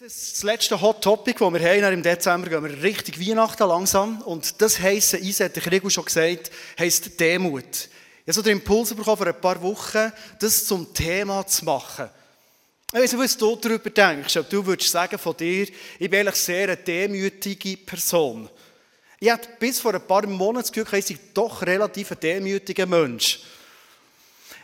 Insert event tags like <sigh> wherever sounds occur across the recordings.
Das letzte Hot Topic, das wir haben, im Dezember gehen wir richtig Weihnachten langsam. Und das heisst, Eis hat der Rigo schon gesagt, heisst Demut. Ich habe so den Impuls bekommen, vor ein paar Wochen, das zum Thema zu machen. Ich weiß nicht, was du darüber denkst. Ob du würdest sagen von dir, ich bin eigentlich sehr eine demütige Person. Ich hatte bis vor ein paar Monaten das Gefühl, ich sei doch relativ ein demütiger Mensch.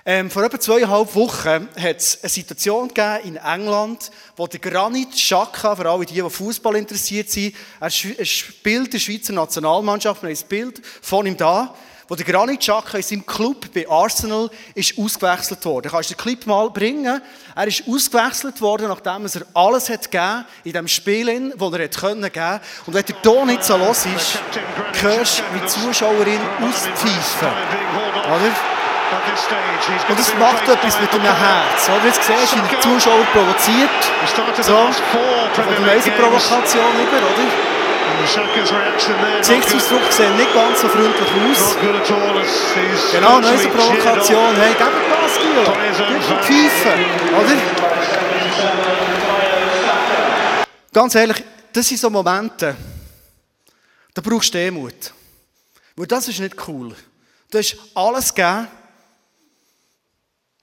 Ähm, vor etwa zweieinhalb Wochen hat es eine Situation gegeben in England, wo der Granit Xhaka, für alle die, die Fußball interessiert sind, er spielt der Schweizer Nationalmannschaft, wir haben ein Bild von ihm da, wo der Granit Xhaka in seinem Club bei Arsenal ist ausgewechselt worden. Kannst du den Clip mal bringen? Er ist ausgewechselt worden, nachdem er alles hat gegeben in dem Spiel, das er hat können geben. Und wenn der Ton nicht so los ist, hörst du, wie Zuschauerin auspfeifen. Oder? Und es macht etwas mit dem Herz. Wie du siehst, wie der Zuschauer provoziert. So, von der nächsten Provokation über, oder? Gesichtsausdruck sieht nicht ganz so freundlich aus. Genau, neue Provokation. Hey, gib mir Gas, Gilo. Gib mir Pfeifen, oder? Ganz ehrlich, das sind so Momente, da brauchst du Demut. Weil das ist nicht cool. Du hast alles gegeben,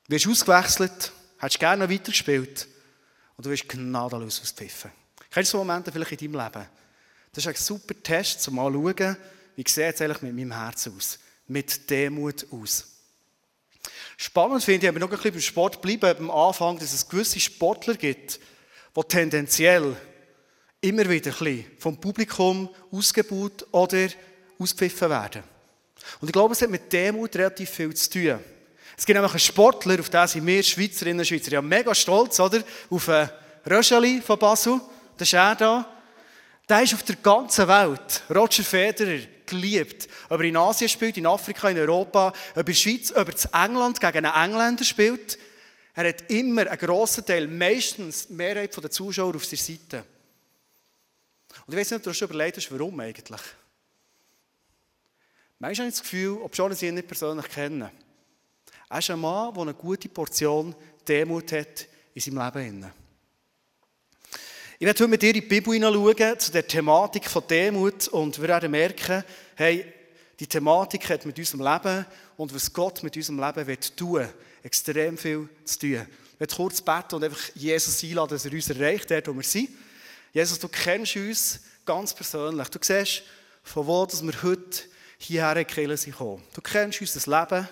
Du wirst ausgewechselt, hättest gerne noch weitergespielt und du wirst gnadenlos auspfiffen. Kennst du so Momente vielleicht in deinem Leben? Das ist ein super Test, um mal zu schauen, wie sieht es eigentlich mit meinem Herzen aus? Mit Demut aus. Spannend finde ich, wir noch ein bisschen beim Sport bleiben, am Anfang, dass es gewisse Sportler gibt, die tendenziell immer wieder ein bisschen vom Publikum ausgebaut oder auspfiffen werden. Und ich glaube, es hat mit Demut relativ viel zu tun. Es gibt nämlich einen Sportler, auf den sind wir Schweizerinnen und Schweizer ja mega stolz, oder? Auf einen Röscheli von Basel. Das ist er da. Der ist auf der ganzen Welt, Roger Federer, geliebt. Ob er in Asien spielt, in Afrika, in Europa, ob er in Schweiz, ob er in England gegen einen Engländer spielt. Er hat immer einen grossen Teil, meistens die Mehrheit der Zuschauer auf seiner Seite. Und ich weiß nicht, ob du schon überlegt hast, warum eigentlich. Manchmal habe ich das Gefühl, ob schon sie ihn nicht persönlich kennen. Er ist ein Mann, der eine gute Portion Demut hat in seinem Leben. Ich werde heute mit dir in die Bibel hineinschauen, zu der Thematik von Demut, und wir werden merken, hey, die Thematik hat mit unserem Leben und was Gott mit unserem Leben will tun, extrem viel zu tun. Ich werde kurz beten und einfach Jesus einladen, dass er uns erreicht, dort wo wir sind. Jesus, du kennst uns ganz persönlich. Du siehst, von wo dass wir heute hierher die sind gekommen. Du kennst unser Leben.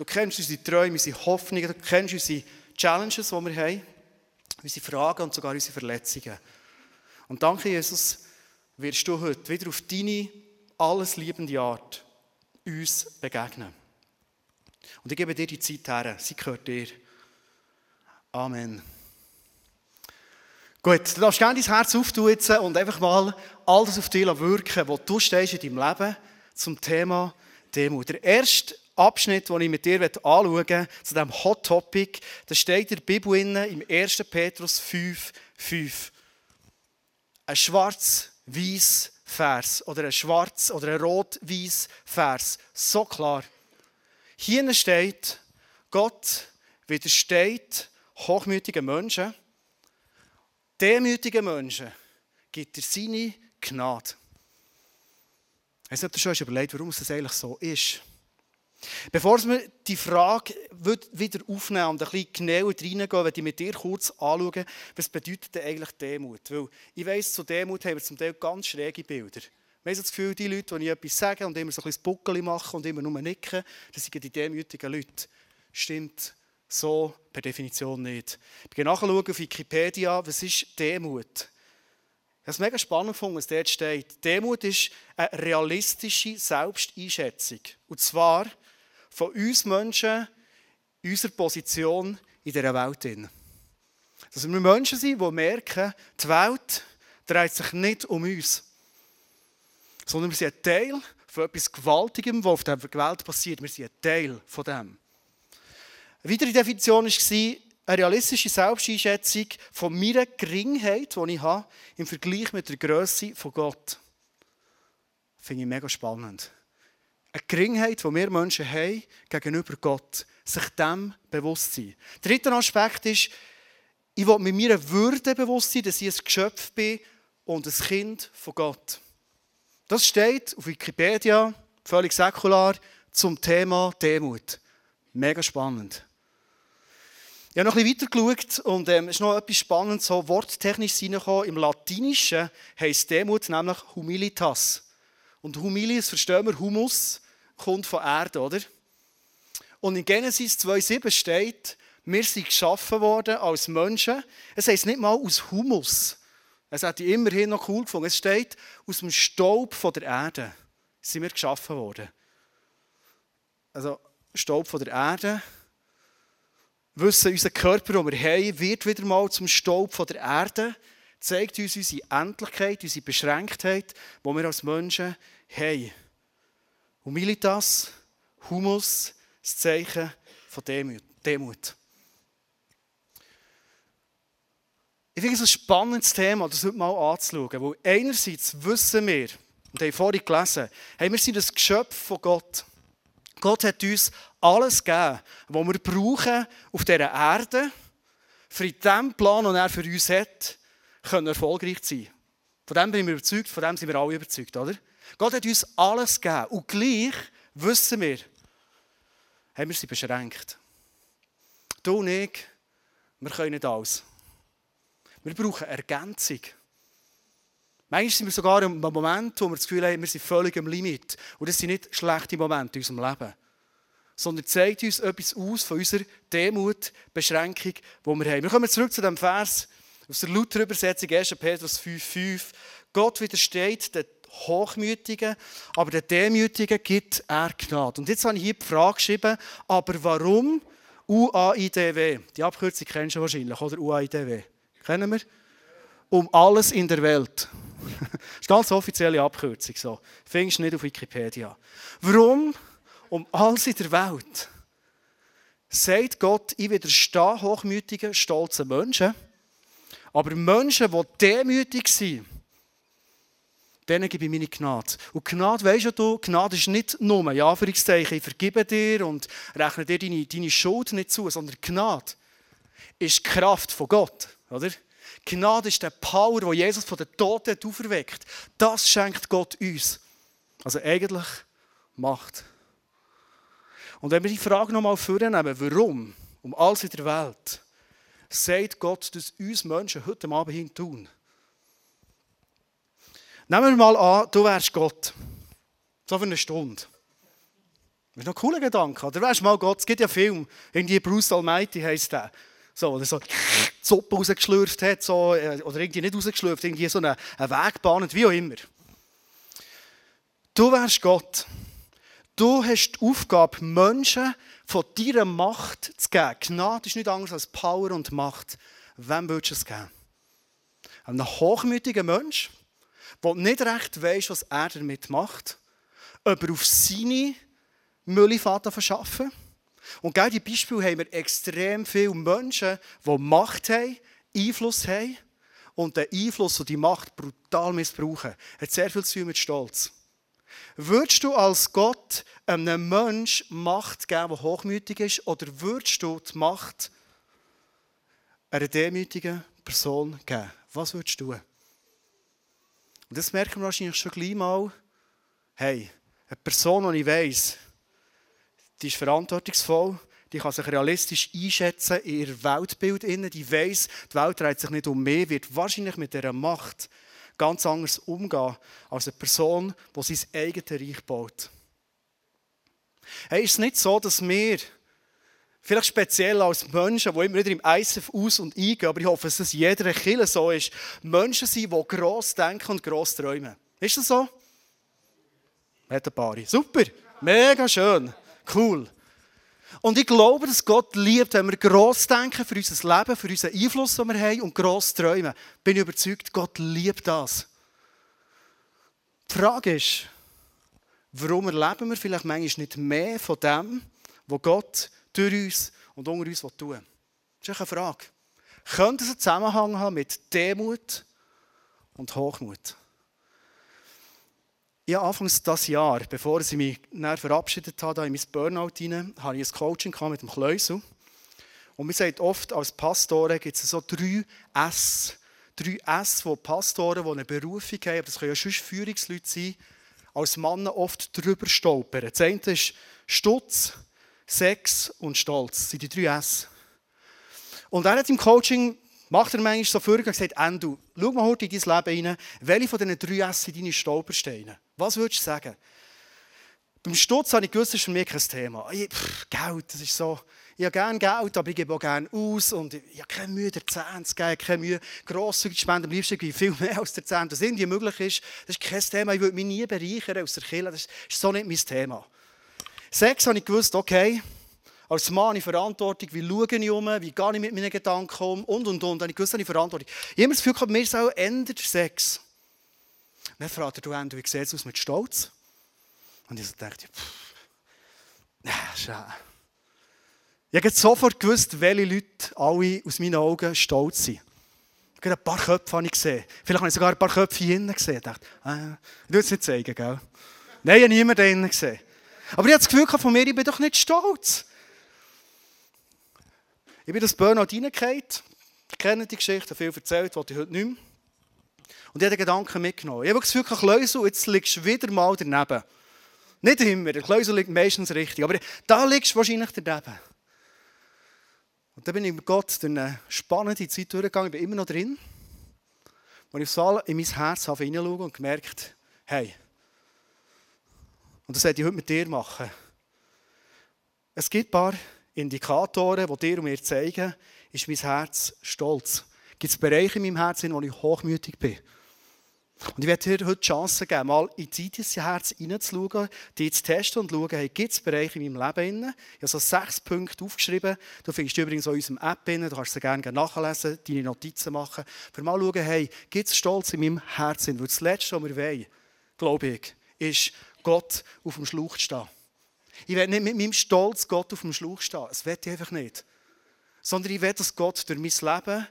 Du kennst unsere Träume, unsere Hoffnungen, du kennst unsere Challenges, die wir haben, unsere Fragen und sogar unsere Verletzungen. Und danke, Jesus, wirst du heute wieder auf deine alles liebende Art uns begegnen. Und ich gebe dir die Zeit her, sie gehört dir. Amen. Gut, du darfst gerne dein Herz auftun und einfach mal all das auf dich wirken, was du stehst in deinem Leben zum Thema Demut. Der erste Abschnitt, den ich mit dir anschauen möchte, zu diesem Hot Topic, da steht in der Bibel im 1. Petrus 5, 5. Ein schwarz-weiß Vers oder ein schwarz- oder ein rot-weiß Vers. So klar. Hier steht, Gott widersteht hochmütigen Menschen. Demütigen Menschen gibt er seine Gnade. Ich weiß du schon überlegt warum es eigentlich so ist. Bevor wir die Frage wieder aufnehmen und ein bisschen genauer reingehen, werde ich mit dir kurz anschauen, was bedeutet denn eigentlich Demut? Weil ich weiss, zu Demut haben wir zum Teil ganz schräge Bilder. Wir haben das Gefühl, die Leute, die ich etwas sage und immer so ein bisschen Buckel machen und immer nur nicken, das sind die demütigen Leute. Stimmt so per Definition nicht. Ich gehe nachschauen auf Wikipedia, was ist Demut? Ich habe es mega spannend gefunden, was dort steht. Demut ist eine realistische Selbsteinschätzung. Und zwar von uns Menschen unserer Position in dieser Welt. Dass wir Menschen sind, die merken, die Welt dreht sich nicht um uns, sondern wir sind ein Teil von etwas Gewaltigem, was auf der Welt passiert. Wir sind ein Teil von dem. Eine weitere Definition war eine realistische Selbsteinschätzung von meiner Geringheit, die ich habe, im Vergleich mit der Größe von Gott. Finde ich mega spannend. Eine Geringheit, die wir Menschen haben gegenüber Gott. Sich dem bewusst sein. Der dritte Aspekt ist, ich will mit meiner Würde bewusst sein, dass ich ein Geschöpf bin und ein Kind von Gott. Das steht auf Wikipedia, völlig säkular, zum Thema Demut. Mega spannend. Ich habe noch ein bisschen weiter geschaut und ähm, es ist noch etwas Spannendes, so worttechnisch reingekommen. Im Latinischen heisst Demut nämlich Humilitas. Und Humilis verstehen wir, Humus kommt von Erde, oder? Und in Genesis 2,7 steht, wir sind geschaffen worden als Menschen. Es heisst nicht mal aus Humus. Das hätte ich immerhin noch cool gefunden. Es steht, aus dem Staub von der Erde sind wir geschaffen worden. Also Staub von der Erde wissen, unser Körper, den wir haben, wird wieder mal zum Staub von der Erde, zeigt uns unsere Endlichkeit, unsere Beschränktheit, die wir als Menschen haben. Humilitas, Humus, das Zeichen von Demut. Ich finde es ein spannendes Thema, das heute mal anzuschauen, weil einerseits wissen wir, und haben vorhin gelesen, hey, wir sind das Geschöpf von Gott. Gott hat uns alles gegeben, was wir brauchen auf dieser Erde, für dem Plan, den er für uns hat, können erfolgreich sein. Von dem bin ich überzeugt, von dem sind wir alle überzeugt, oder? Gott hat uns alles gegeben. Und gleich wissen wir, haben wir sie beschränkt. Du und ich, wir können nicht alles. Wir brauchen Ergänzung. Manchmal sind wir sogar im Moment, wo wir das Gefühl haben, wir sind völlig am Limit. Und das sind nicht schlechte Momente in unserem Leben sondern zeigt uns etwas aus von unserer Demut, Beschränkung, die wir haben. Wir kommen zurück zu dem Vers aus der Luther-Übersetzung 1. Petrus 5,5. Gott widersteht den Hochmütigen, aber den Demütigen gibt er Gnade. Und jetzt habe ich hier die Frage geschrieben, aber warum UAIDW? Die Abkürzung kennst du wahrscheinlich, oder? UAIDW. Kennen wir? Um alles in der Welt. das <laughs> ist eine ganz offizielle Abkürzung. So. Findest du nicht auf Wikipedia. Warum um alles in der Welt, sagt Gott, ich widerstehe hochmütigen, stolzen Menschen. Aber Menschen, die demütig sind, denen gebe ich meine Gnade. Und Gnade, weisst du, Gnade ist nicht nur, ja, Anführungszeichen, ich vergebe dir und rechne dir deine, deine Schuld nicht zu, sondern Gnade ist die Kraft von Gott, oder? Gnade ist der Power, wo Jesus von den Toten auferweckt. Das schenkt Gott uns. Also eigentlich Macht. Und wenn wir die Frage nochmal vornehmen, warum, um alles in der Welt, sagt Gott, dass uns Menschen heute Abend hin tun. Nehmen wir mal an, du wärst Gott. So für eine Stunde. Das ist noch ein cooler Gedanke. Oder wärst mal Gott. Es gibt ja Film, irgendwie Bruce Almighty heisst der. So, oder so die Suppe rausgeschlürft hat, so, äh, oder irgendwie nicht rausgeschlürft, irgendwie so eine, eine Weg bahnt, wie auch immer. Du wärst Gott. Du hast die Aufgabe, Menschen von deiner Macht zu geben. Gnade ist nicht anders als Power und Macht. Wem willst du es geben? Ein hochmütiger Mensch, der nicht recht weiß, was er damit macht, ob er auf seine Müllfahrt verschaffen Und genau die Beispiele haben wir extrem viele Menschen, die Macht haben, Einfluss haben und den Einfluss und die Macht brutal missbrauchen. Das hat sehr viel zu tun mit Stolz. Würdest du als Gott einem Menschen Macht geben, der hochmütig ist, oder würdest du die Macht einer demütigen Person geben? Was würdest du? Und das merken wir wahrscheinlich schon gleich mal. Hey, eine Person, die ich weiss, die ist verantwortungsvoll, die kann sich realistisch einschätzen in ihr Weltbild, die weiss, die Welt dreht sich nicht um mehr, wird wahrscheinlich mit dieser Macht ganz anders umgehen als eine Person, die sein eigenes Reich baut. Hey, ist es nicht so, dass wir, vielleicht speziell als Menschen, die immer wieder im ISF aus- und eingehen, aber ich hoffe, dass es jeder Kille so ist, Menschen sind, die gross denken und gross träumen. Ist das so? Hat ein paar. Super, mega schön, cool. Und ich glaube, dass Gott liebt, wenn wir gross denken für unser Leben, für unseren Einfluss, den wir haben und gross träumen. Bin ich überzeugt, Gott liebt das. Die Frage ist, warum erleben wir vielleicht manchmal nicht mehr von dem, was Gott durch uns und unter uns tun will? Das ist eine Frage. Könnte es einen Zusammenhang haben mit Demut und Hochmut? Ja, anfangs dieses Jahr, bevor ich mich verabschiedet habe, in mein Burnout hinein, hatte ich ein Coaching mit dem Kleusel. Und man sagt oft, als Pastoren gibt es so drei S. Drei S, wo Pastoren, die eine Berufung haben, aber das können ja schon Führungsleute sein, als Männer oft drüber stolpern. Das eine ist Stutz, Sex und Stolz. Das sind die drei S. Und er hat im Coaching, macht er manchmal so vorher gesagt, Endo, schau mal heute in dein Leben rein, welche von diesen drei S sind deine Stolpersteine? Was würdest du sagen? Beim Stutz habe ich gewusst, das ist für mich kein Thema. Ich, pff, Geld, das ist so, ich habe gerne Geld, aber ich gebe auch gerne aus und ich habe keine Mühe, der Zehn zu geben, keine Mühe, grosszügig zu spenden, am liebsten viel mehr als der Zehn. Was irgendwie möglich ist, das ist kein Thema, ich würde mich nie bereichern aus der Kirche, das ist so nicht mein Thema. Sechs habe ich gewusst, okay, als Mann ich Verantwortung, wie schaue ich um, wie gehe ich mit meinen Gedanken um und und und. Habe ich gewusst, habe ich Verantwortung. Ich habe das Gefühl mir ist auch ändert Sex. Und dann fragt er, du Andrew, wie sieht es aus mit Stolz? Und ich so dachte, pff, ja, schade. Ich habe sofort gewusst, welche Leute alle aus meinen Augen stolz sind. Ich habe ein paar Köpfe habe ich gesehen. Vielleicht habe ich sogar ein paar Köpfe hier innen gesehen. Ich dachte, ah, ich will es nicht zeigen, gell? Nein, ich habe niemanden da innen gesehen. Aber ich habe das Gefühl von mir, ich bin doch nicht stolz. Ich bin das Burnout reingefallen. Ich kenne die Geschichte, viel erzählt, was ich heute nicht mehr. Und ich habe den Gedanken mitgenommen. Ich habe das Gefühl, Kleusel, jetzt liegst du wieder mal daneben. Nicht immer, der Kleusel liegt meistens richtig, aber da liegst du wahrscheinlich daneben. Und dann bin ich mit Gott durch eine spannende Zeit durchgegangen, ich bin immer noch drin. Und ich Saal in mein Herz hineinschauen und gemerkt, hey, und das werde ich heute mit dir machen. Es gibt ein paar Indikatoren, die dir und mir zeigen, ist mein Herz stolz. Gibt es Bereiche in meinem Herzen, wo ich hochmütig bin? Und ich werde dir heute die Chance geben, mal in dein Herz hineinzuschauen, dich zu testen und zu schauen, hey, gibt es Bereiche in meinem Leben? Ich habe so sechs Punkte aufgeschrieben. Du findest übrigens auch in unserem App, drin. du kannst sie gerne nachlesen, deine Notizen machen. Für mal schauen, hey, gibt es Stolz in meinem Herzen? Weil das Letzte, was wir wollen, glaube ich, ist Gott auf dem Schlauch stehen. Ich will nicht mit meinem Stolz Gott auf dem Schlauch stehen. Das will ich einfach nicht. Sondern ich will, dass Gott durch mein Leben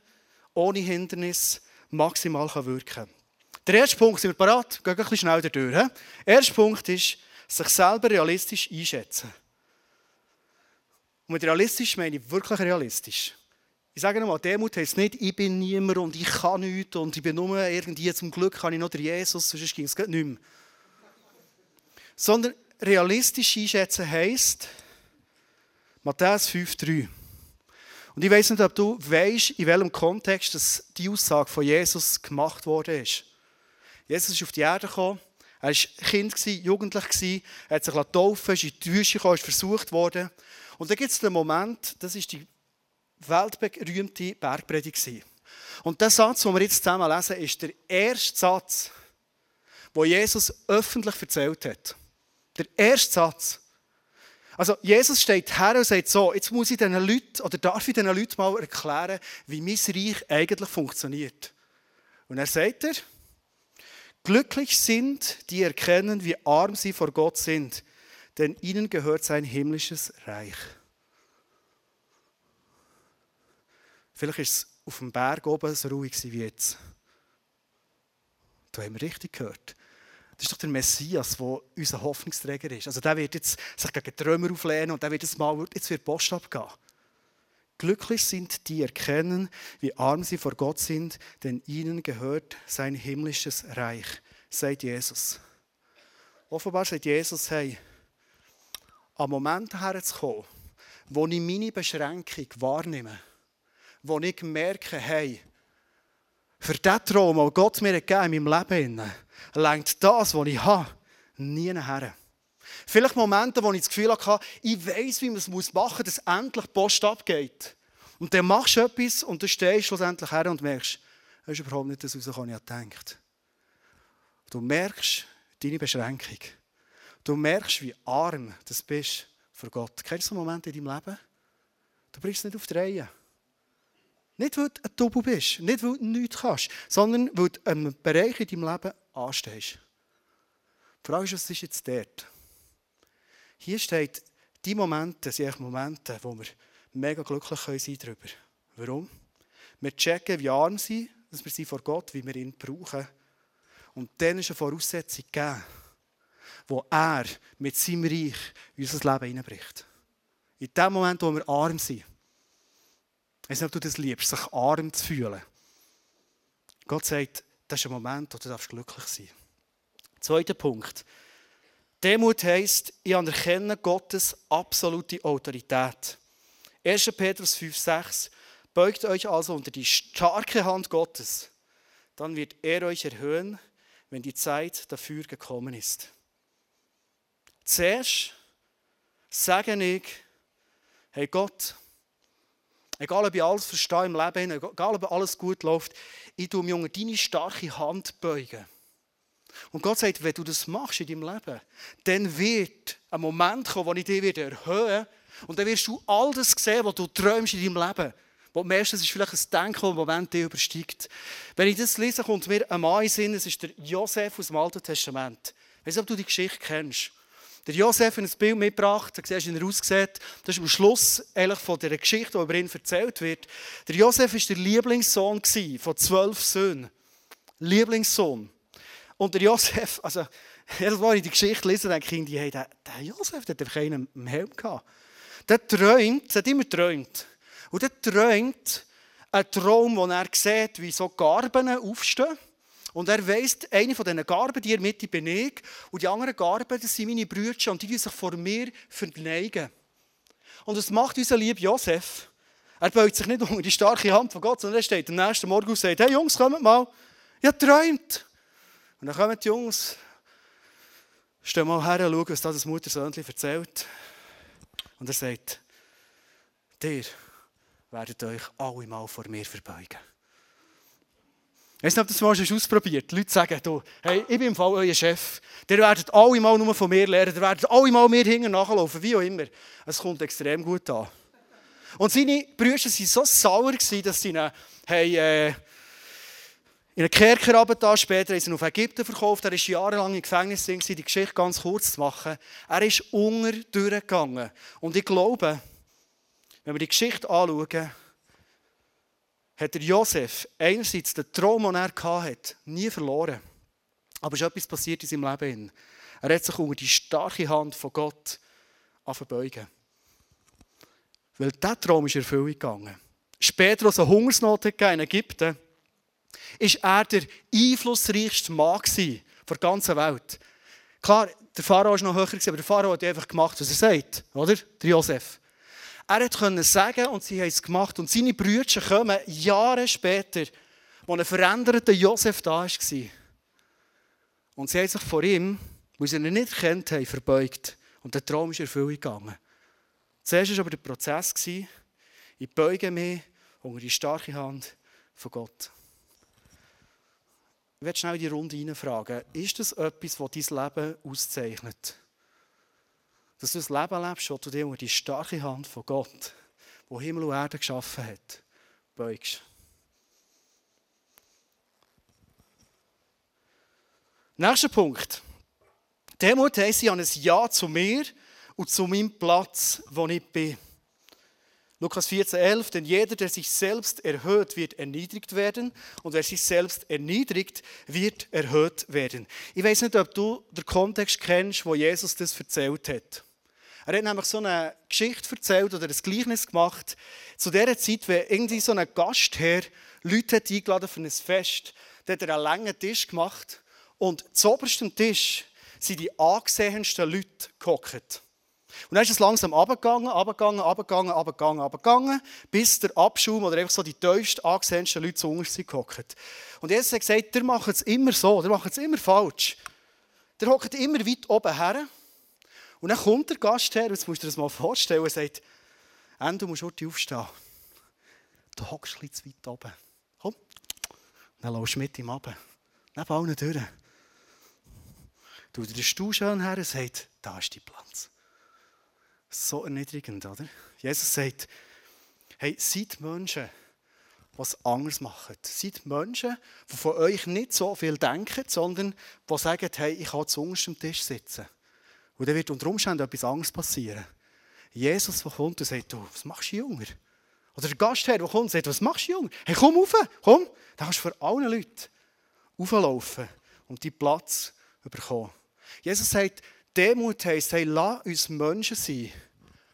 ohne Hindernis maximal wirken kann. Der erste Punkt, sind wir parat? Gehen ein bisschen schnell durch. Der erste Punkt ist, sich selber realistisch einschätzen. Und mit realistisch meine ich wirklich realistisch. Ich sage nochmal, Demut heisst nicht, ich bin niemand und ich kann nichts und ich bin nur irgendwie, zum Glück kann ich noch der Jesus, sonst ging es nicht mehr. Sondern realistisch einschätzen heisst, Matthäus 5,3. Und ich weiß nicht, ob du weißt, in welchem Kontext die Aussage von Jesus gemacht worden ist. Jesus ist auf die Erde gekommen. Er war Kind, jugendlich, er hat sich taufen ist in die Wüste gekommen, ist versucht worden. Und dann gibt es den Moment, das ist die weltberühmte Bergpredigt. Und der Satz, den wir jetzt zusammen lesen, ist der erste Satz, den Jesus öffentlich erzählt hat. Der erste Satz. Also Jesus steht her und sagt so, jetzt muss ich diesen Leuten, oder darf ich diesen Leuten mal erklären, wie mein Reich eigentlich funktioniert. Und er sagt er, glücklich sind, die erkennen, wie arm sie vor Gott sind, denn ihnen gehört sein himmlisches Reich. Vielleicht ist es auf dem Berg oben so ruhig wie jetzt. Da haben wir richtig gehört. Das ist doch der Messias, der unser Hoffnungsträger ist. Also der wird jetzt sich gegen Trümmer auflehnen und der wird jetzt mal, jetzt wird Post abgehen. Glücklich sind die erkennen, wie arm sie vor Gott sind, denn ihnen gehört sein himmlisches Reich, sagt Jesus. Offenbar sagt Jesus, hey, am Moment herzukommen, wo ich meine Beschränkung wahrnehme, wo ich merke, hey, für diesen Traum, den Gott mir gegeben in meinem Leben, lenkt das, was ich habe, nie her. Vielleicht Momente, wo ich das Gefühl hatte, ich weiß, wie man es machen muss, dass endlich die Post abgeht. Und dann machst du etwas und dann stehst du schlussendlich her und merkst, das ist überhaupt nicht das was ich gedacht Du merkst deine Beschränkung. Du merkst, wie arm du bist für Gott. Kennst du so Momente in deinem Leben? Du bringst es nicht auf die Reihe. Nicht, weil du ein Double bist, nicht, weil du nichts kannst, sondern weil du einen Bereich in deinem Leben anstehst. Die Frage ist, was ist jetzt dort? Hier steht, die Momente sind Momente, wo wir mega glücklich sein können darüber. Warum? Wir checken, wie arm sie, dass wir sie vor Gott, wie wir ihn brauchen. Und dann ist eine Voraussetzung gegeben, wo er mit seinem Reich in unser Leben hineinbricht. In dem Moment, wo wir arm sind, Ich weiß nicht, ob du das liebst, sich arm zu fühlen. Gott sagt, das ist ein Moment, wo du glücklich sein. Zweiter Punkt. Demut heisst, ich anerkenne Gottes absolute Autorität. 1. Petrus 5, 6. Beugt euch also unter die starke Hand Gottes, dann wird er euch erhöhen, wenn die Zeit dafür gekommen ist. Zuerst sage ich, hey Gott, egal ob ich alles verstehe im Leben, egal ob alles gut läuft, ich tue mir unter deine starke Hand beugen. Und Gott sagt, wenn du das machst in deinem Leben, dann wird ein Moment kommen, wo ich dich wieder erhöhen und dann wirst du all das sehen, was du träumst in deinem Leben. Wo meistens ist vielleicht ein Denken, das im Moment dich übersteigt. Wenn ich das lese, kommt mir ein Mann in Sinn, es ist der Josef aus dem Alten Testament. Ich weiß nicht, ob du die Geschichte kennst. Der Josef hat ein Bild mitgebracht, da siehst du, wie er aussieht. Das ist am Schluss eigentlich von der Geschichte, die über ihn erzählt wird. Der Josef war der Lieblingssohn von zwölf Söhnen. Lieblingssohn. Und der Josef, <laughs> also jedes Mal, ich die Geschichte lese, denke ich, hey, der, der Josef der hat einfach einen im Helm gehabt. Der träumt, der hat immer geträumt. Und der träumt einen Traum, wo er sieht, wie so Garben aufstehen. Und er weiss, eine von diesen Garben, die er mit bin ich. Und die anderen Garben, das sind meine Brüder und die sich vor mir verneigen. Und das macht unser lieber Josef. Er beugt sich nicht unter die starke Hand von Gott, sondern er steht am nächsten Morgen und sagt, hey Jungs, kommt mal. Ich habe geträumt. Und dann kommen die Jungs, stehen mal her und schauen, was das Mutter Söhnchen erzählt. Und er sagt, ihr werdet euch alle mal vor mir verbeugen. Ich weiß ob das mal schon ausprobiert Die Leute sagen, du, hey, ich bin im Fall euer Chef. Ihr werdet alle mal nur von mir lernen. Ihr werdet alle mal mir hinten nachlaufen, wie auch immer. Es kommt extrem gut an. Und seine Brüder waren so sauer, dass sie ihn hey, äh, in einen Kerker runter, später ist er auf Ägypten verkauft. Er war jahrelang im Gefängnis, die Geschichte ganz kurz zu machen. Er ist unter durchgegangen. Und ich glaube, wenn wir die Geschichte anschauen, hat der Josef einerseits den Traum, den er hatte, nie verloren. Aber es ist etwas passiert in seinem Leben. Er hat sich unter die starke Hand von Gott verbeugen. Weil dieser Traum ist in Erfüllung gegangen. Später, als es eine Hungersnot in Ägypten ist er der einflussreichste Mann der ganzen Welt. Klar, der Pharao war noch höher, aber der Pharao hat einfach gemacht, was er sagt, oder? Der Josef. Er konnte sagen und sie haben es gemacht. Und seine Brüder kommen Jahre später, wo ein veränderter Josef da war. Und sie haben sich vor ihm, weil sie ihn nicht kennt haben, verbeugt. Und der Traum ist in Erfüllung gegangen. Zuerst war aber der Prozess, ich beuge mich unter die starke Hand von Gott. Ich werde schnell in die Runde hineinfragen. Ist das etwas, das dein Leben auszeichnet? Dass du ein Leben lebst, wo du dir unter die starke Hand von Gott, wo Himmel und Erde geschaffen hat, beugst. Nächster Punkt. Demut heisst, ich habe ein Ja zu mir und zu meinem Platz, wo ich bin. Lukas 14,11, denn jeder, der sich selbst erhöht, wird erniedrigt werden und wer sich selbst erniedrigt, wird erhöht werden. Ich weiß nicht, ob du den Kontext kennst, wo Jesus das erzählt hat. Er hat nämlich so eine Geschichte erzählt oder ein Gleichnis gemacht, zu der Zeit, wenn irgendwie so ein Gastherr Leute hat eingeladen für ein Fest, da hat er einen langen Tisch gemacht und zu obersten Tisch sind die angesehensten Leute gehockt. Und dann ist es langsam abgegangen, abgegangen, abgegangen, abgegangen, abgegangen, bis der Abschaum oder einfach so die tiefst angesehensten Leute zu uns sind. Und Jesus hat gesagt, der macht es immer so, der macht es immer falsch. Der hockt immer weit oben her. Und dann kommt der Gast her, jetzt musst du dir das mal vorstellen, und sagt, du musst heute aufstehen. Du hockst ein bisschen zu weit oben. Komm. Dann laufst du mit ihm runter. Neben allen durch. Du den Stuhl schön her und sagt, da ist dein Platz. So erniedrigend, oder? Jesus sagt, hey, seid Menschen, es anders machen. Seid Menschen, die von euch nicht so viel denken, sondern die sagen, hey, ich kann zu am Tisch sitzen. Und dann wird unter Umständen etwas anderes passieren. Jesus, der kommt und sagt, du, was machst du, Junger? Oder der Gastherr, der kommt und sagt, was machst du, Junger? Hey, komm rauf, komm. Dann kannst du vor allen Leuten rauflaufen und deinen Platz bekommen. Jesus sagt, Demut heisst, hey, lass uns Menschen sein,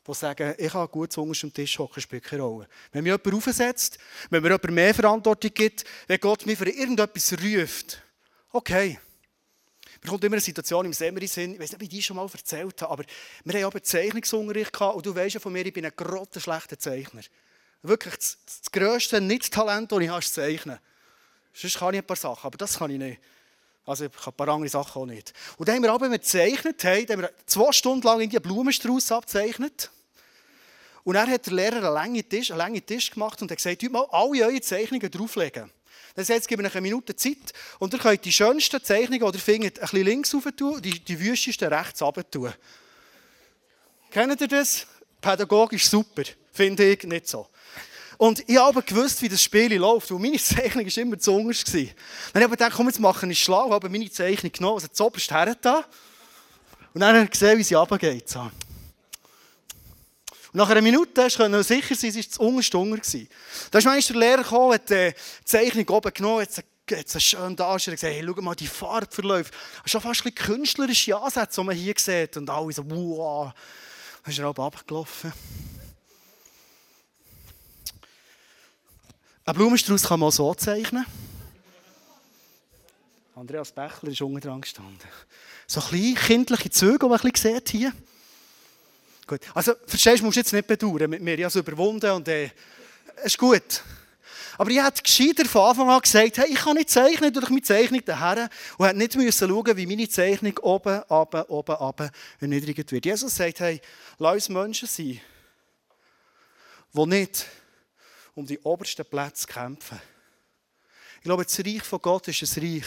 die sagen, ich kann gut zu unterm Tisch hocken, spielt keine Rolle. Wenn mir jemand aufsetzt, wenn mir jemand mehr Verantwortung gibt, wenn Gott mich für irgendetwas ruft, okay. Mir kommt immer eine Situation im Sommer in Sinn, ich weiß nicht, ob ich die schon mal erzählt habe, aber wir haben aber Zeichnungsunterricht gehabt und du weißt ja von mir, ich bin ein grottenschlechter Zeichner. Wirklich, das, das grösste Nicht-Talent, das ich habe, ist Zeichnen. Sonst kann ich ein paar Sachen, aber das kann ich nicht. Also ich kann ein paar andere Sachen auch nicht. Und dann haben wir aber, gezeichnet haben, haben wir zwei Stunden lang einen Blumenstrauß abgezeichnet. Und dann hat der Lehrer einen langen Tisch, einen langen Tisch gemacht und hat gesagt, mal alle eure Zeichnungen drauflegen. Das heißt, jetzt gebe ich eine Minute Zeit und ihr könnt die schönsten Zeichnungen, die ihr findet, ein bisschen links rauf tun und die, die wüstesten rechts runter tun. Kennt ihr das? Pädagogisch super. Finde ich nicht so. Und ich habe gewusst, wie das Spiel läuft, weil meine <laughs> Zeichnung war immer zu unterst. Dann habe ich gedacht, komm, jetzt mache ich schlau, habe meine Zeichnung genommen, also zuoberst her. Und dann habe ich gesehen, wie sie runtergeht. Nach einer Minute konnte ich sicher sein, es war zu unterst unter. Da ist manchmal der Lehrer gekommen, hat die Zeichnung oben genommen, hat jetzt schön dargestellt und gesagt, hey, schau mal, die Farbverläufe. Das ist schon fast ein bisschen künstlerische Ansätze, die man hier sieht. Und alle so, wow. Dann ist er oben runtergelaufen. Ein Blumenstrauß kann man so zeichnen. Andreas Bechler ist unten dran gestanden. So kleine kindliche Züge, die man ein bisschen sieht hier. Gut. Also, verstehst du, musst jetzt nicht bedauern mit mir. Ich habe es überwunden und äh, es ist gut. Aber ich hätte gescheiter von Anfang an gesagt, hey, ich kann nicht zeichnen durch meine Zeichnung daher und hätte nicht müssen schauen, wie meine Zeichnung oben, oben, oben, oben erniedrigt wird. Jesus sagt, hey, lass uns Menschen sein, die nicht um die obersten Plätze kämpfen. Ich glaube, das Reich von Gott ist ein Reich,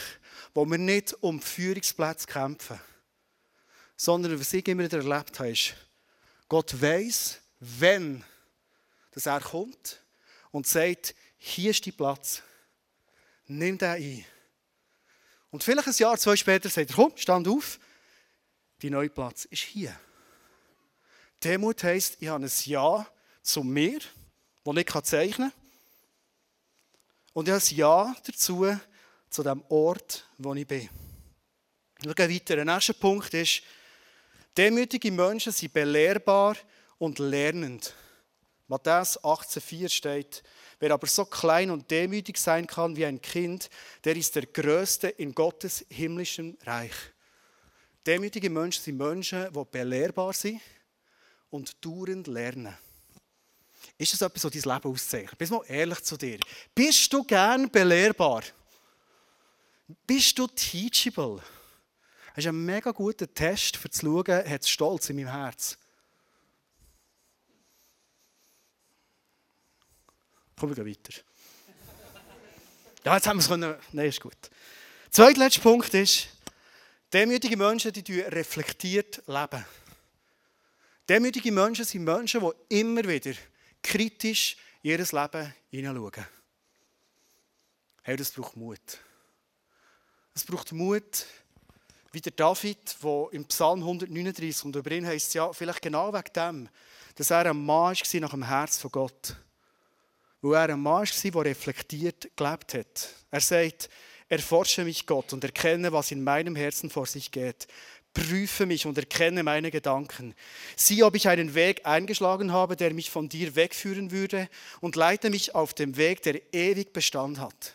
wo wir nicht um Führungsplätze kämpfen, sondern was ich immer erlebt habe, ist, Gott weiß, wenn dass er kommt und sagt, hier ist dein Platz, nimm den ein. Und vielleicht ein Jahr, zwei später sagt er, komm, stand auf, dein neuer Platz ist hier. Demut heisst, ich habe ein Ja zu mir das ich zeichnen kann. Und ich habe ein Ja dazu, zu dem Ort, wo ich bin. Gehen weiter. Der nächste Punkt ist, demütige Menschen sind belehrbar und lernend. Matthäus 18,4 steht, wer aber so klein und demütig sein kann wie ein Kind, der ist der Größte in Gottes himmlischem Reich. Demütige Menschen sind Menschen, die belehrbar sind und dauernd lernen. Ist das etwas, was dein Leben auszeichnet? Bist mal ehrlich zu dir. Bist du gern belehrbar? Bist du teachable? Das ist ein mega guter Test, um zu schauen, hat es Stolz in meinem Herz. Komm, wir weiter. Ja, jetzt haben wir es können. Nein, ist gut. Der zweitletzte Punkt ist, demütige Menschen, die reflektiert leben. Demütige Menschen sind Menschen, die immer wieder kritisch in ihr Leben hineinschauen. Hey, das braucht Mut. Es braucht Mut, wie der David, der im Psalm 139, und über ihn heisst es ja, vielleicht genau wegen dem, dass er ein Mann war nach dem Herz von Gott. Weil er ein Mann war, der reflektiert gelebt hat. Er sagt, erforsche mich Gott und erkenne, was in meinem Herzen vor sich geht prüfe mich und erkenne meine Gedanken. Sieh, ob ich einen Weg eingeschlagen habe, der mich von dir wegführen würde und leite mich auf dem Weg, der ewig Bestand hat.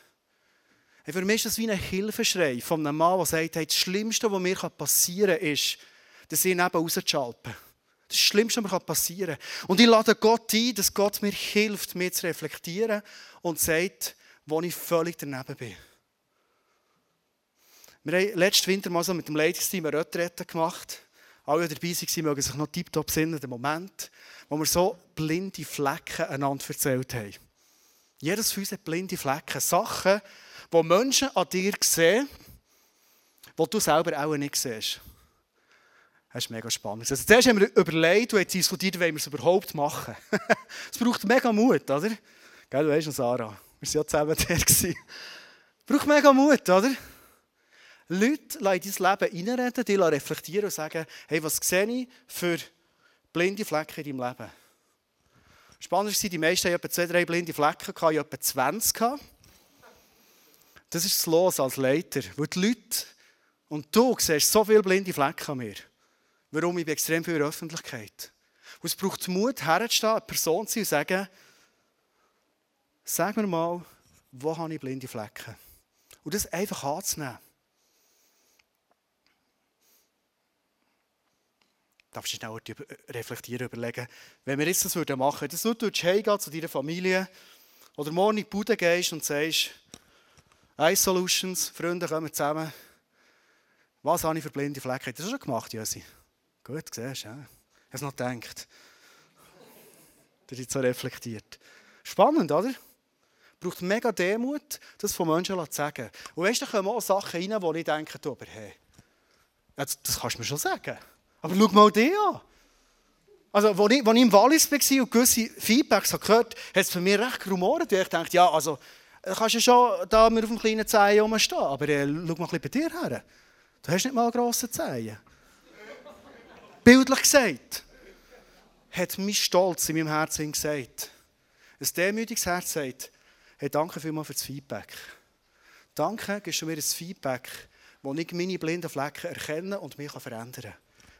Für mich ist das wie ein Hilfeschrei von einem Mann, der sagt, hey, das Schlimmste, was mir passieren kann, ist, dass ich eben rauszuschalten. Das Schlimmste, was mir passieren kann. Und ich lade Gott ein, dass Gott mir hilft, mir zu reflektieren und sagt, wo ich völlig daneben bin. Wir haben letzten Winter mal so mit dem Leitungsteam eine Retrette gemacht. Alle, die dabei waren, mögen sich noch tiptop sinnen, den Moment, wo wir so blinde Flecken einander erzählt haben. Jedes von uns hat blinde Flecken. Sachen, die Menschen an dir sehen, die du selber auch nicht siehst. Das ist mega spannend. Also zuerst haben wir überlegt und diskutiert, wie wir es überhaupt machen. <laughs> es braucht mega Mut, oder? Gell, du weißt noch, Sarah. Wir waren ja zusammen <laughs> da. Es braucht mega Mut, oder? Leute in dein Leben reinreden, die reflektieren und sagen, hey, was sehe ich für blinde Flecken in deinem Leben? Spannend war, die meisten hatten etwa zwei, drei blinde Flecken, ich hatte etwa 20. Das ist das Los als Leiter, weil die Leute und du siehst so viele blinde Flecken an mir. Warum? Ich bin extrem viel Öffentlichkeit. Und es braucht Mut, herzustehen, eine Person zu sein und zu sagen, sag mir mal, wo habe ich blinde Flecken? Und das einfach anzunehmen. Darfst du schnell reflektieren, überlegen, wenn wir jetzt das machen würden, dass du heimgehst zu deiner Familie oder morgen in die Bude gehst und sagst, iSolutions, Freunde kommen zusammen, was habe ich für blinde Flecken? Hast du schon gemacht, Josi? Gut, siehst du, ja. Ich habe noch gedacht. Du hast so reflektiert. Spannend, oder? braucht mega Demut, das von Menschen zu sagen. Und weißt du, da kommen auch Sachen rein, wo ich denke, du, aber hey, das, das kannst du mir schon sagen. Aber schau mal die an. Also, als ich, als ich im Wallis war und gewisse Feedbacks gehört habe, hat es für mich recht gerumort. Ich dachte, ja, also, kannst ja schon da auf dem kleinen Zehen rumstehen, aber äh, schau mal bei dir her. Du hast nicht mal grosse Zehen. Bildlich gesagt, hat mein Stolz in meinem Herzen gesagt. Ein demütiges Herz sagt, hey, danke vielmals für das Feedback. Danke, gibst du mir ein Feedback, wo ich meine blinden Flecken erkenne und mich verändern kann.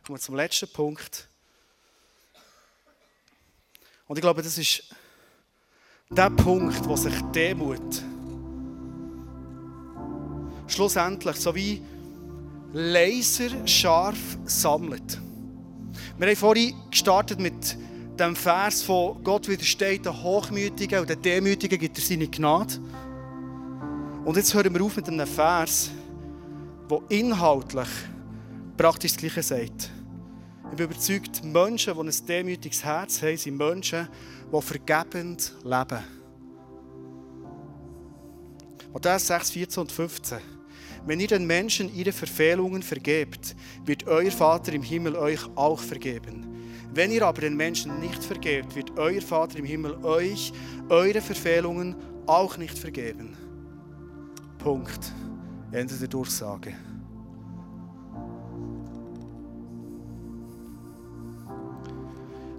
Kommen wir zum letzten Punkt. Und ich glaube, das ist der Punkt, wo sich Demut schlussendlich so wie laserscharf sammelt. Wir haben vorhin gestartet mit dem Vers von Gott widersteht den Hochmütigen und den Demütigen gibt er seine Gnade. Und jetzt hören wir auf mit einem Vers, der inhaltlich praktisch das Gleiche sagt. Ich bin überzeugt, Menschen, die ein demütiges Herz haben, sind Menschen, die vergebend leben. Matthäus 6, 14 und 15. Wenn ihr den Menschen ihre Verfehlungen vergebt, wird euer Vater im Himmel euch auch vergeben. Wenn ihr aber den Menschen nicht vergebt, wird euer Vater im Himmel euch eure Verfehlungen auch nicht vergeben. Punkt. Ende der Durchsage.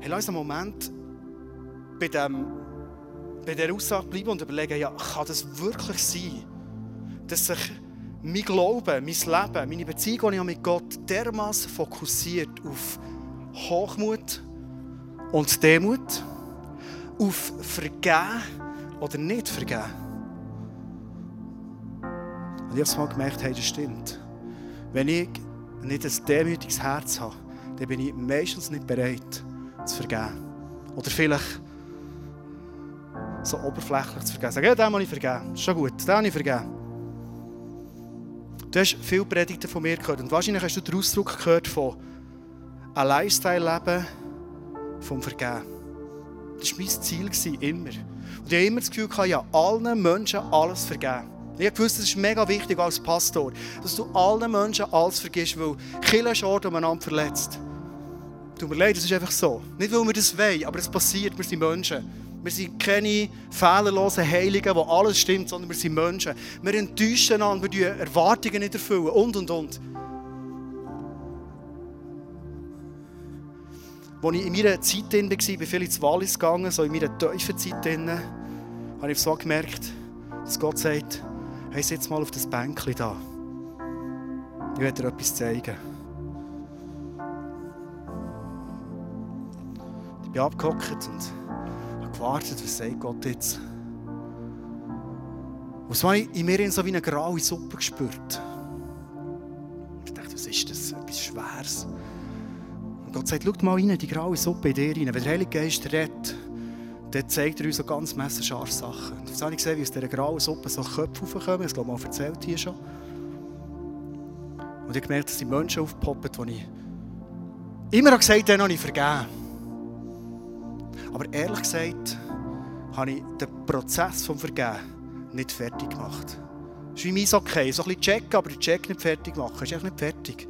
Hey, lass uns einen Moment bei, dem, bei dieser Aussage bleiben und überlegen, ja, kann das wirklich sein, dass sich mein Glaube, mein Leben, meine Beziehung die ich mit Gott dermaßen fokussiert auf Hochmut und Demut, auf Vergehen oder nicht Vergehen. Und ich habe mal gemerkt, hey, das stimmt. Wenn ich nicht ein demütiges Herz habe, dann bin ich meistens nicht bereit, zu vergeben. Oder vielleicht so oberflächlich zu vergeben. Sagen, ja, den muss ich vergeben. Das ist schon gut, den habe ich vergeben. Du hast viele Predigten von mir gehört und wahrscheinlich hast du den Ausdruck gehört von ein Lifestyle-Leben vom Vergeben. Das war mein Ziel, immer. Und ich habe immer das Gefühl, ich ja allen Menschen alles vergeben. Ich wusste, es ist mega wichtig als Pastor, dass du allen Menschen alles vergisst, weil Kinder ist Ort, umeinander verletzt. Tut mir leid, das ist einfach so. Nicht, weil wir das wollen, aber es passiert, wir sind Menschen. Wir sind keine fehlerlosen Heiligen, wo alles stimmt, sondern wir sind Menschen. Wir enttäuschen an, wir Erwartungen nicht erfüllen und, und, und. Als ich in meiner Zeit drin war, bin viel ins Wallis gegangen, so in meiner tiefen Zeit drin, habe ich so gemerkt, dass Gott sagt, hey, sitz mal auf das Bänkchen da. Ich werde dir etwas zeigen. Bin abgehockt und habe gewartet, was sagt Gott jetzt. Und so habe ich in mir so wie eine graue Suppe gespürt. Ich dachte, was ist das? Etwas Schweres. Und Gott sagt, schau mal rein, die graue Suppe in dir rein. Wenn der Heilige Geist redet, dann zeigt er uns so ganz messerscharfe Sachen. Und so habe ich gesehen, wie aus dieser grauen Suppe so Köpfe raufkommen. Das glaube ich mal erzählt hier schon. Und ich habe gemerkt, dass die Menschen aufpoppen, die ich immer gesagt habe, habe ich vergeben. Aber ehrlich gesagt, habe ich den Prozess des Vergeben nicht fertig gemacht. Das ist wie mein Okay. So ein bisschen checken, aber den Check nicht fertig machen. Ist echt nicht fertig.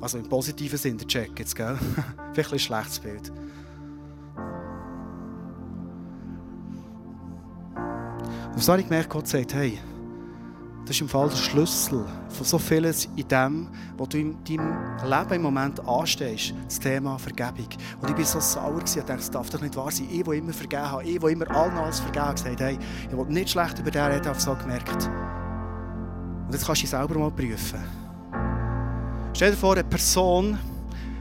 Also im positiven Sinn, der Check jetzt, gell? <laughs> Vielleicht ein schlechtes Bild. Und so habe ich gemerkt, Gott sagt, hey, das ist im Fall der Schlüssel von so vieles in dem, was du in deinem Leben im Moment anstehst, das Thema Vergebung. Und ich war so sauer und dachte, das darf doch nicht wahr sein. Ich, der immer vergeben habe, ich, der immer allen alles vergeben habe, gesagt, hey, ich will nicht schlecht über den reden, habe so gemerkt. Und jetzt kannst du dich selber mal prüfen. Stell dir vor, eine Person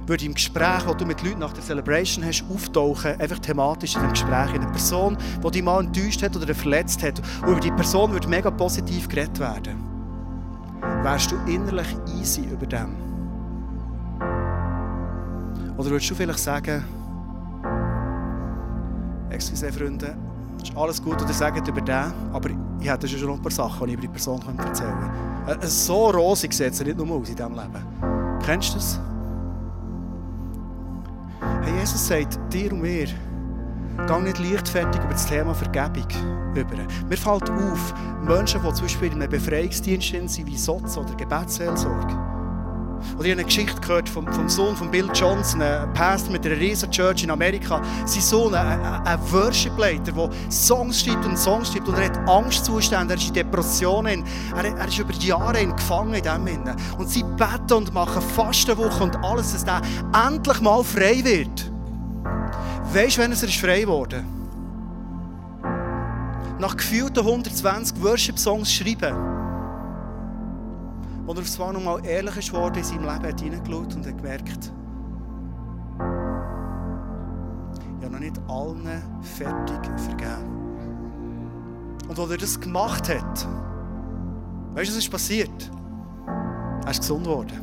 würde im Gespräch, das du mit Leuten nach der Celebration hast, auftauchen, einfach thematisch in dem Gespräch. Eine Person, die dich mal enttäuscht hat oder verletzt hat, und über die Person würde mega positiv geredet werden. Wärst du innerlich easy über dem? Oder würdest du vielleicht sagen, Excuse, Freunde, ist alles gut, was ihr sagt über den, aber ich hätte schon noch ein paar Sachen, die ich über die Person erzählen könnte. Äh, so rosig sieht es nicht nur aus in diesem Leben. Kennst du das? Hey, Jesus sagt dir und mir, geh nicht leichtfertig über das Thema Vergebung über. Mir fällt auf, Menschen, die zum Beispiel in einem Befreiungsdienst sind, wie Sotz oder Gebetsseelsorge, oder ich habe eine Geschichte gehört vom, vom Sohn von Bill Johnson, ein Pastor mit einer riesen Church in Amerika. Sein Sohn, ein, ein Worship-Leiter, der Songs schreibt und Songs schreibt und er hat Angstzustände, er ist in Depressionen, er, er ist über Jahre gefangen in dem Sinne. Und sie beten und machen Fastenwoche und alles, dass er endlich mal frei wird. Weißt du, wann er ist frei geworden? Nach gefühlten 120 Worship-Songs schreiben wo er auf zwar noch mal ehrlich ist in seinem Leben, hineingeschaut und hat gemerkt, ich habe noch nicht allen fertig vergeben. Und als er das gemacht hat, weißt du, was ist passiert? Er ist gesund geworden.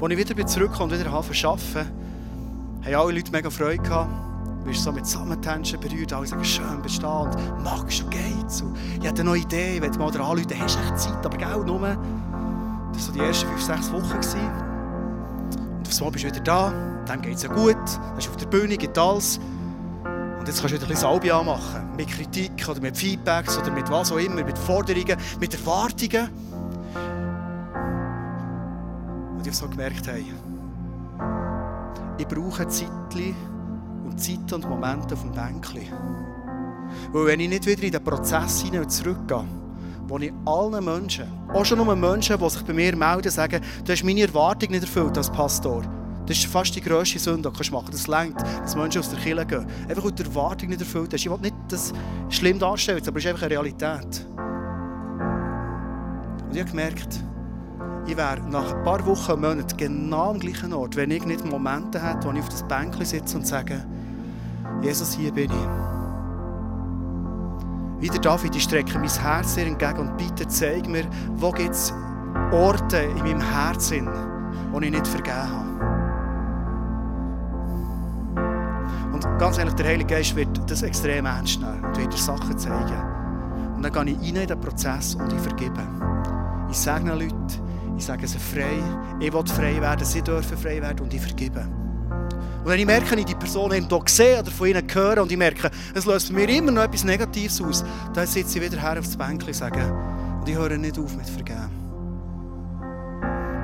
Als ich wieder zurückkomme und wieder arbeiten haben alle Leute mega Freude gehabt bist so mit Sammentänzen berührt, alle sagen, schön bist du da und magst du geht's. Und ich hatte eine neue Idee, wenn du mal anrufen hast du echt Zeit, aber genau nur. Das waren die ersten fünf, sechs Wochen. Gewesen. Und aufs Mal bist du wieder da, dann geht es ja gut, dann bist du auf der Bühne, geht alles. Und jetzt kannst du wieder ein bisschen Salbia machen, mit Kritik oder mit Feedbacks oder mit was auch immer, mit Forderungen, mit Erwartungen. Und ich habe so gemerkt, hey, ich brauche ein Zeitchen, Zeit und Momente auf dem Bänkchen. Weil wenn ich nicht wieder in den Prozess hinein zurückgehe, wo ich allen Menschen, auch schon nur Menschen, die sich bei mir melden, sagen, du hast meine Erwartung nicht erfüllt als Pastor. Das ist fast die grösste Sünde, die du machen kannst. Das lenkt, dass Menschen aus der Kirche gehen. Einfach, weil die Erwartung nicht erfüllt hast. Ich will nicht das schlimm darstellen, aber es ist einfach eine Realität. Und ich habe gemerkt, ich wäre nach ein paar Wochen, und Monaten genau am gleichen Ort, wenn ich nicht Momente hätte, wo ich auf das Bänkchen sitze und sage, Jesus, hier bin ich. Wieder David, ich strecke mein Herz dir entgegen und bitte zeig mir, wo gibt es Orte in meinem Herzen, wo ich nicht vergeben habe. Und ganz ehrlich, der Heilige Geist wird das extrem ernst nehmen und wird dir Sachen zeigen. Und dann gehe ich rein in den Prozess und ich vergebe. Ich sage Leute, ich sage sie frei, ich will frei werden, sie dürfen frei werden und ich vergebe. Und wenn ich merke, ich die Person hier sehe oder von ihnen höre und ich merke, es löst mir immer noch etwas Negatives aus, dann sitze ich wieder her aufs Bänkchen und sage, und ich höre nicht auf mit Vergeben.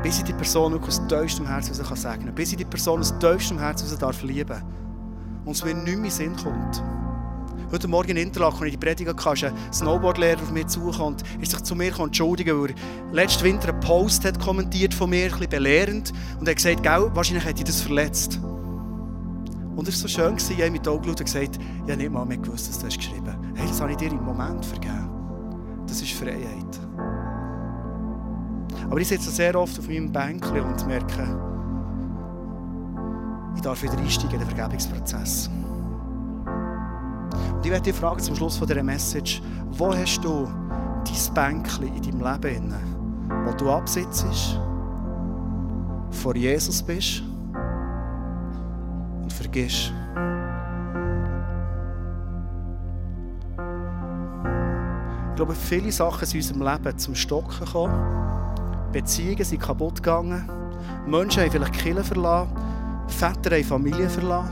Bis ich die Person wirklich aus tiefstem Herzen kann segnen Bis ich die Person aus tiefstem Herzen darf lieben Und es mir nicht mehr in Sinn kommt. Heute Morgen in Interlaken, als ich die Predigt hatte, ein Snowboardlehrer auf mich zugekommen und ist sich zu mir entschuldigen, weil er letzten Winter einen Post hat kommentiert von mir, ein bisschen belehrend, und er hat gesagt, wahrscheinlich hätte ich das verletzt. Und es war so schön, ich habe mit Augen und gesagt, ich habe nicht mal mehr gewusst, dass du das geschrieben hast. Hey, das habe ich dir im Moment vergeben. Das ist Freiheit. Aber ich sitze sehr oft auf meinem Bänkchen und merke, ich darf wieder einsteigen in den Vergebungsprozess. Und ich werde dich fragen zum Schluss dieser Message, wo hast du dein Bänkchen in deinem Leben, wo du absitzt, vor Jesus bist vergisst. Ich glaube, viele Sachen sind in unserem Leben zum Stocken gekommen. Beziehungen sind kaputt gegangen. Menschen haben vielleicht Kinder verlassen. Väter haben Familie verlassen.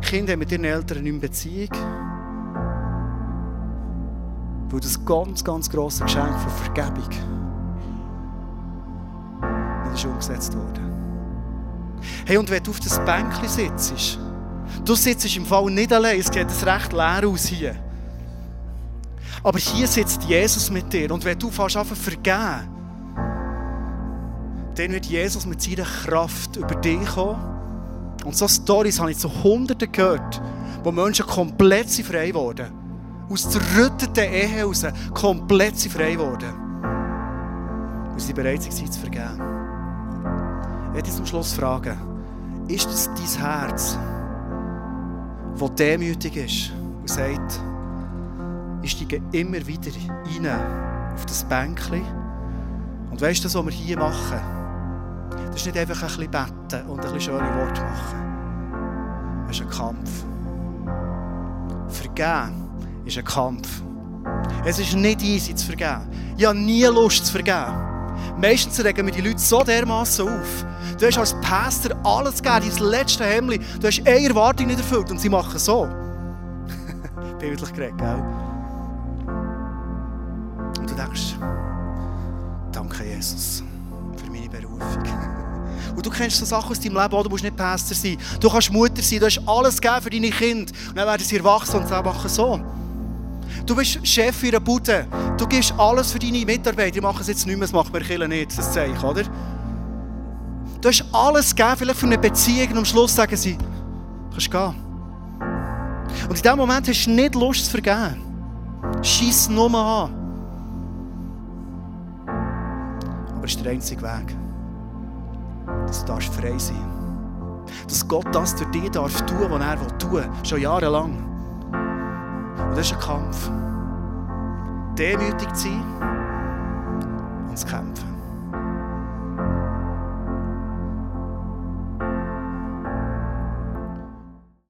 Kinder haben mit ihren Eltern nicht mehr Beziehung. Weil das ganz, ganz grosse Geschenk von Vergebung nicht ist umgesetzt worden. Hey, und wenn du auf das Bänkchen sitzt, du sitzt im Fall nicht allein, es geht recht leer aus hier. Aber hier sitzt Jesus mit dir und wenn du fast anfangen vergeben, dann wird Jesus mit seiner Kraft über dich kommen. Und so Stories habe ich zu Hunderten gehört, wo Menschen komplett frei wurden. Aus zerrütteten heraus komplett frei wurden. weil sie bereit waren zu vergeben. Ich werde zum Schluss fragen, ist das dein Herz, das demütig ist und sagt, ich steige immer wieder rein auf das Bänkchen und weißt du, was wir hier machen? Das ist nicht einfach ein bisschen beten und ein bisschen schöne Worte machen. Es ist ein Kampf. Vergeben ist ein Kampf. Es ist nicht easy zu vergeben. Ich habe nie Lust zu vergeben. Meistens regen mir die Leute so dermaßen auf. Du hast als Pastor alles gegeben, dein letzte Hemmli. Du hast eine Erwartung nicht erfüllt und sie machen so. <laughs> Bildlich geredet, gell? Und du denkst, danke Jesus für meine Berufung. <laughs> Und du kennst so Sachen aus deinem Leben, du musst nicht Pastor sein. Du kannst Mutter sein, du hast alles gegeben für deine Kinder. Und dann werden sie erwachsen und sie machen so. Du bist Chef in einer Bude. Du gibst alles für deine Mitarbeiter. Die machen es jetzt nicht mehr, das macht man Kirche nicht, das Zeichen, oder? Du hast alles gegeben, vielleicht für eine Beziehung und am Schluss sagen sie, kannst gehen. Und in diesem Moment hast du nicht Lust zu vergeben. Scheiss nur an. Aber es ist der einzige Weg. Dass du frei sein darfst. Dass Gott das durch dich darf tun, was er tun will. Schon jahrelang. Und das ist ein Kampf. Demütig zu sein und zu kämpfen.